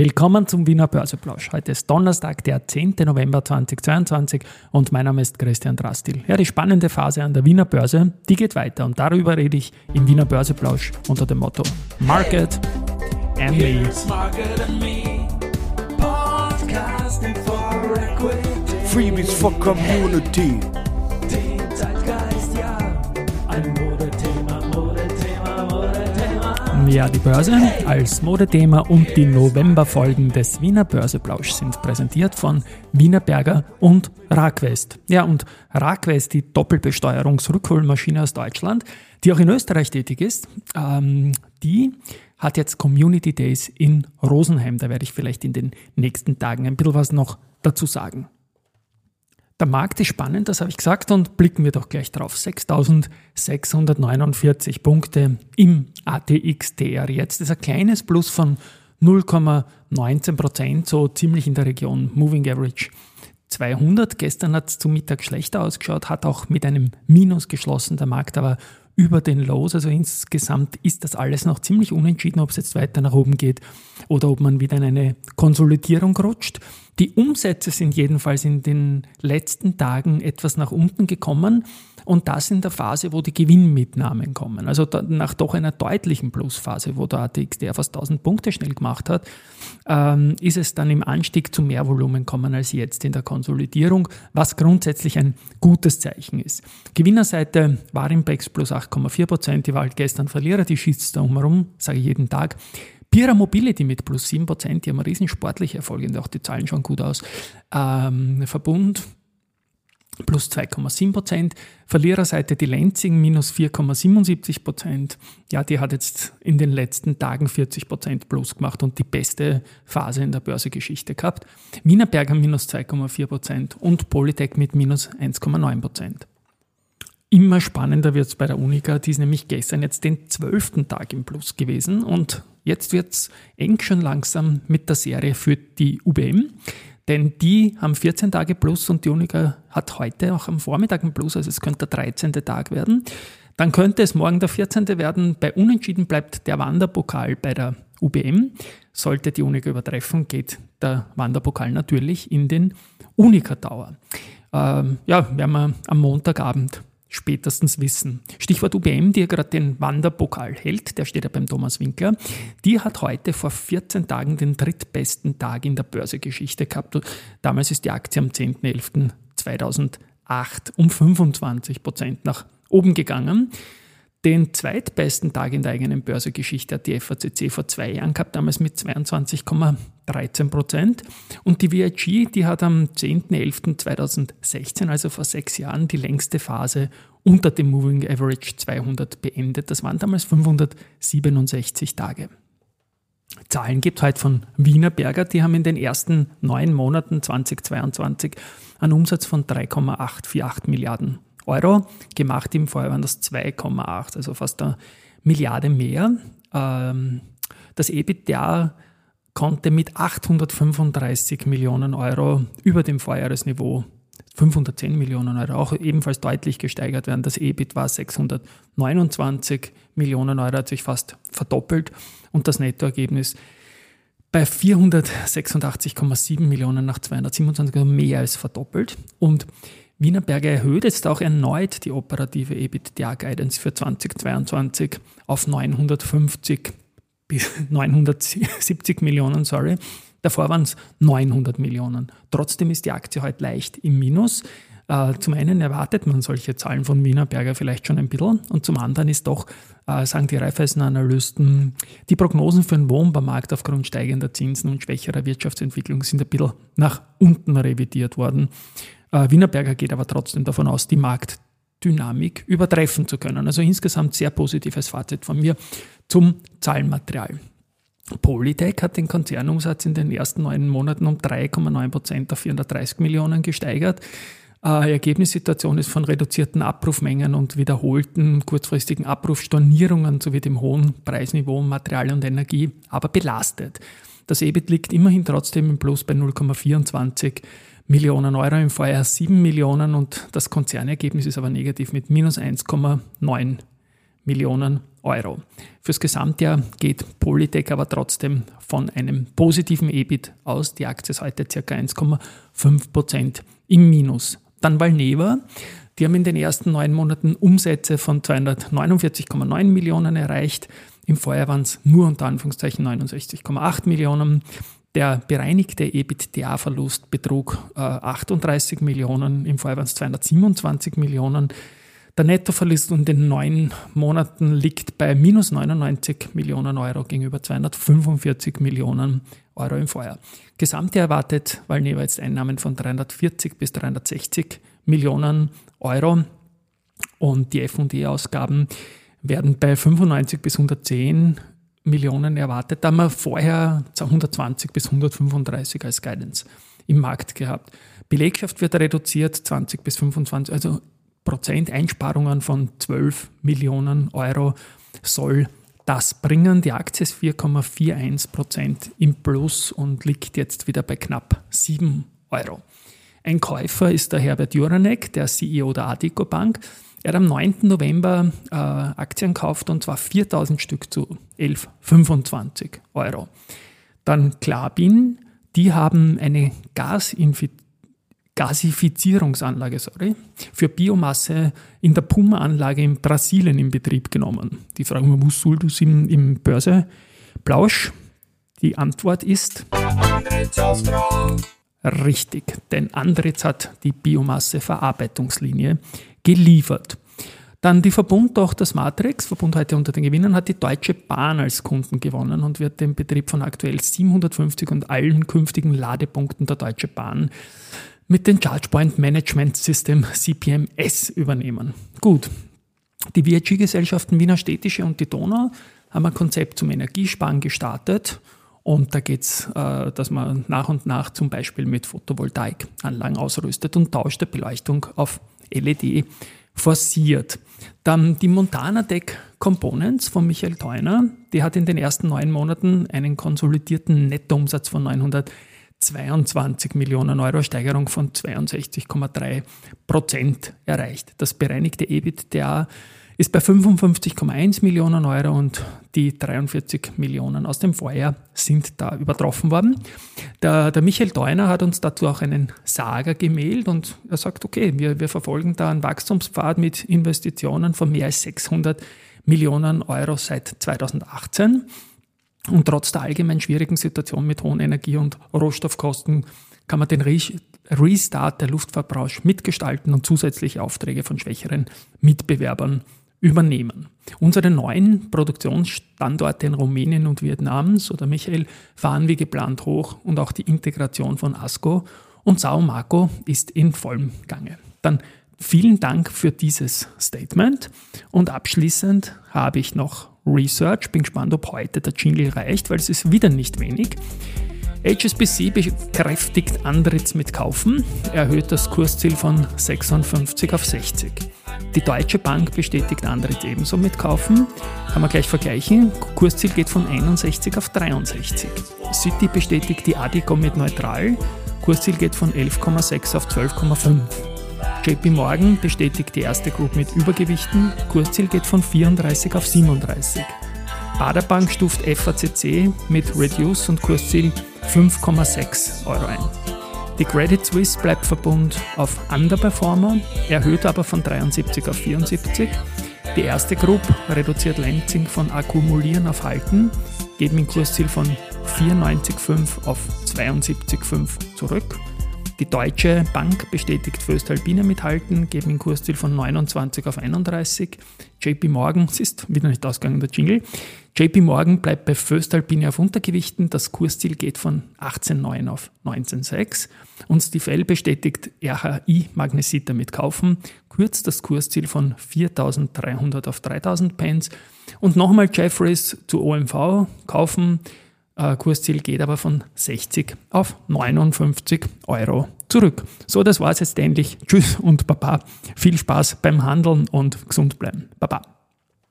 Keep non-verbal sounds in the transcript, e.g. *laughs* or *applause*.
Willkommen zum Wiener Börseplausch. Heute ist Donnerstag, der 10. November 2022 und mein Name ist Christian Drastil. Ja, die spannende Phase an der Wiener Börse, die geht weiter und darüber rede ich im Wiener Börseplausch unter dem Motto Market and Me. Freebies for Community. Ja, die Börse als Modethema und die Novemberfolgen des Wiener Börseplausch sind präsentiert von Wiener Berger und Ragwest. Ja, und Ragwest, die Doppelbesteuerungsrückholmaschine aus Deutschland, die auch in Österreich tätig ist, ähm, die hat jetzt Community Days in Rosenheim. Da werde ich vielleicht in den nächsten Tagen ein bisschen was noch dazu sagen. Der Markt ist spannend, das habe ich gesagt, und blicken wir doch gleich drauf. 6.649 Punkte im ATXDR jetzt. Das ist ein kleines Plus von 0,19 Prozent, so ziemlich in der Region Moving Average 200. Gestern hat es zum Mittag schlechter ausgeschaut, hat auch mit einem Minus geschlossen, der Markt aber über den Lows. Also insgesamt ist das alles noch ziemlich unentschieden, ob es jetzt weiter nach oben geht oder ob man wieder in eine Konsolidierung rutscht. Die Umsätze sind jedenfalls in den letzten Tagen etwas nach unten gekommen und das in der Phase, wo die Gewinnmitnahmen kommen. Also nach doch einer deutlichen Plusphase, wo der ATXDR fast 1000 Punkte schnell gemacht hat, ähm, ist es dann im Anstieg zu mehr Volumen kommen als jetzt in der Konsolidierung, was grundsätzlich ein gutes Zeichen ist. Gewinnerseite war im BEX plus 8,4 Prozent, die war halt gestern Verlierer, die schießt da umherum, sage ich jeden Tag. Pira Mobility mit plus 7%, die haben riesen sportliche Erfolge und auch die Zahlen schauen gut aus. Ähm, Verbund plus 2,7% Verliererseite die Lenzing minus 4,77% Ja, die hat jetzt in den letzten Tagen 40% plus gemacht und die beste Phase in der Börsegeschichte gehabt. Wienerberger minus 2,4% und Polytech mit minus 1,9 Immer spannender wird es bei der Unica, die ist nämlich gestern jetzt den zwölften Tag im Plus gewesen und Jetzt wird es eng schon langsam mit der Serie für die UBM, denn die haben 14 Tage plus und die Unica hat heute auch am Vormittag ein Plus, also es könnte der 13. Tag werden. Dann könnte es morgen der 14. werden. Bei Unentschieden bleibt der Wanderpokal bei der UBM. Sollte die Unica übertreffen, geht der Wanderpokal natürlich in den Unica Tower. Ähm, ja, werden wir am Montagabend spätestens wissen. Stichwort UBM, die ja gerade den Wanderpokal hält, der steht ja beim Thomas Winkler, die hat heute vor 14 Tagen den drittbesten Tag in der Börsegeschichte gehabt. Damals ist die Aktie am 10.11.2008 um 25 Prozent nach oben gegangen. Den zweitbesten Tag in der eigenen Börsegeschichte hat die FACC vor zwei Jahren gehabt, damals mit 22,13 Prozent. Und die VIG, die hat am 10.11.2016, also vor sechs Jahren, die längste Phase unter dem Moving Average 200 beendet. Das waren damals 567 Tage. Zahlen gibt es heute von Wiener Berger, die haben in den ersten neun Monaten 2022 einen Umsatz von 3,848 Milliarden Euro. Gemacht im Vorjahr waren das 2,8, also fast eine Milliarde mehr. Ähm, das EBITDA konnte mit 835 Millionen Euro über dem Vorjahresniveau 510 Millionen Euro auch ebenfalls deutlich gesteigert werden. Das EBIT war 629 Millionen Euro, hat sich fast verdoppelt und das Nettoergebnis bei 486,7 Millionen nach 227 also mehr als verdoppelt. Und Wienerberger erhöht jetzt auch erneut die operative EBITDA-Guidance für 2022 auf 950 bis *laughs* 970 Millionen, sorry. Davor waren es 900 Millionen. Trotzdem ist die Aktie heute leicht im Minus. Äh, zum einen erwartet man solche Zahlen von Wienerberger vielleicht schon ein bisschen und zum anderen ist doch, äh, sagen die Raiffeisen-Analysten, die Prognosen für den Wohnbaumarkt aufgrund steigender Zinsen und schwächerer Wirtschaftsentwicklung sind ein bisschen nach unten revidiert worden. Äh, Wienerberger geht aber trotzdem davon aus, die Marktdynamik übertreffen zu können. Also insgesamt sehr positives Fazit von mir zum Zahlenmaterial. Polytech hat den Konzernumsatz in den ersten neun Monaten um 3,9 Prozent auf 430 Millionen gesteigert. Äh, Ergebnissituation ist von reduzierten Abrufmengen und wiederholten kurzfristigen Abrufstornierungen sowie dem hohen Preisniveau Material und Energie aber belastet. Das EBIT liegt immerhin trotzdem im Plus bei 0,24 Millionen Euro, im Vorjahr 7 Millionen und das Konzernergebnis ist aber negativ mit minus 1,9 Millionen Euro. Fürs Gesamtjahr geht Polytech aber trotzdem von einem positiven EBIT aus. Die Aktie ist heute ca. 1,5 Prozent im Minus. Dann Valneva. Die haben in den ersten neun Monaten Umsätze von 249,9 Millionen erreicht. Im Vorjahr waren es nur unter Anführungszeichen 69,8 Millionen. Der bereinigte EBITDA-Verlust betrug äh, 38 Millionen, im Vorjahr waren es 227 Millionen. Der Nettoverlust in den neun Monaten liegt bei minus 99 Millionen Euro gegenüber 245 Millionen Euro im Vorjahr. Gesamtjahr erwartet Valneva jetzt Einnahmen von 340 bis 360 Millionen Euro und die F&E-Ausgaben werden bei 95 bis 110 Millionen erwartet. Da haben wir vorher 120 bis 135 als Guidance im Markt gehabt. Belegschaft wird reduziert, 20 bis 25, also Prozent Einsparungen von 12 Millionen Euro soll das bringen. Die Aktie ist 4,41 Prozent im Plus und liegt jetzt wieder bei knapp 7 Euro. Ein Käufer ist der Herbert Juranek, der CEO der Adico Bank. Er hat am 9. November äh, Aktien gekauft und zwar 4000 Stück zu 11,25 Euro. Dann Klabin, die haben eine Gasifizierungsanlage sorry, für Biomasse in der Puma-Anlage in Brasilien in Betrieb genommen. Die Frage, wo soll das im, im Börseplausch? Die Antwort ist richtig, denn Andritz hat die Biomasseverarbeitungslinie geliefert. Dann die Verbundtochter Matrix, Verbund heute unter den Gewinnern, hat die Deutsche Bahn als Kunden gewonnen und wird den Betrieb von aktuell 750 und allen künftigen Ladepunkten der Deutsche Bahn mit dem ChargePoint Management System CPMS übernehmen. Gut, die VIG-Gesellschaften Wiener Städtische und die Donau haben ein Konzept zum Energiesparen gestartet. Und da geht es, äh, dass man nach und nach zum Beispiel mit Photovoltaikanlagen ausrüstet und tauscht der Beleuchtung auf LED forciert. Dann die Montana Tech Components von Michael Theuner. Die hat in den ersten neun Monaten einen konsolidierten Nettoumsatz von 900 22 Millionen Euro, Steigerung von 62,3 Prozent erreicht. Das bereinigte EBITDA ist bei 55,1 Millionen Euro und die 43 Millionen aus dem Vorjahr sind da übertroffen worden. Der, der Michael Deuner hat uns dazu auch einen Sager gemailt und er sagt, okay, wir, wir verfolgen da einen Wachstumspfad mit Investitionen von mehr als 600 Millionen Euro seit 2018. Und trotz der allgemein schwierigen Situation mit hohen Energie- und Rohstoffkosten kann man den Restart der Luftfahrtbranche mitgestalten und zusätzliche Aufträge von schwächeren Mitbewerbern übernehmen. Unsere neuen Produktionsstandorte in Rumänien und Vietnam, so der Michael, fahren wie geplant hoch und auch die Integration von ASCO und Sao Marco ist in vollem Gange. Dann vielen Dank für dieses Statement und abschließend habe ich noch Research. Bin gespannt, ob heute der Jingle reicht, weil es ist wieder nicht wenig. HSBC bekräftigt Andritz mit Kaufen, erhöht das Kursziel von 56 auf 60. Die Deutsche Bank bestätigt Andritz ebenso mit Kaufen. Kann man gleich vergleichen. Kursziel geht von 61 auf 63. City bestätigt die Adico mit neutral. Kursziel geht von 11,6 auf 12,5. JP Morgan bestätigt die erste Group mit Übergewichten. Kursziel geht von 34 auf 37. Baderbank stuft FACC mit Reduce und Kursziel 5,6 Euro ein. Die Credit Suisse bleibt Verbund auf Underperformer, erhöht aber von 73 auf 74. Die erste Group reduziert Lenzing von Akkumulieren auf Halten, geht mit Kursziel von 94,5 auf 72,5 zurück. Die Deutsche Bank bestätigt Föstalpine mithalten, geben ein Kursziel von 29 auf 31. JP Morgan, es ist wieder nicht ausgegangen der Jingle, JP Morgan bleibt bei Föstalpine auf Untergewichten, das Kursziel geht von 18,9 auf 19,6. Und Stifel bestätigt RHI Magnesita mit Kaufen, kürzt das Kursziel von 4.300 auf 3.000 Pence. Und nochmal Jeffries zu OMV kaufen, äh, Kursziel geht aber von 60 auf 59 Euro zurück. So, das war es jetzt endlich. Tschüss und Baba. Viel Spaß beim Handeln und gesund bleiben. Baba.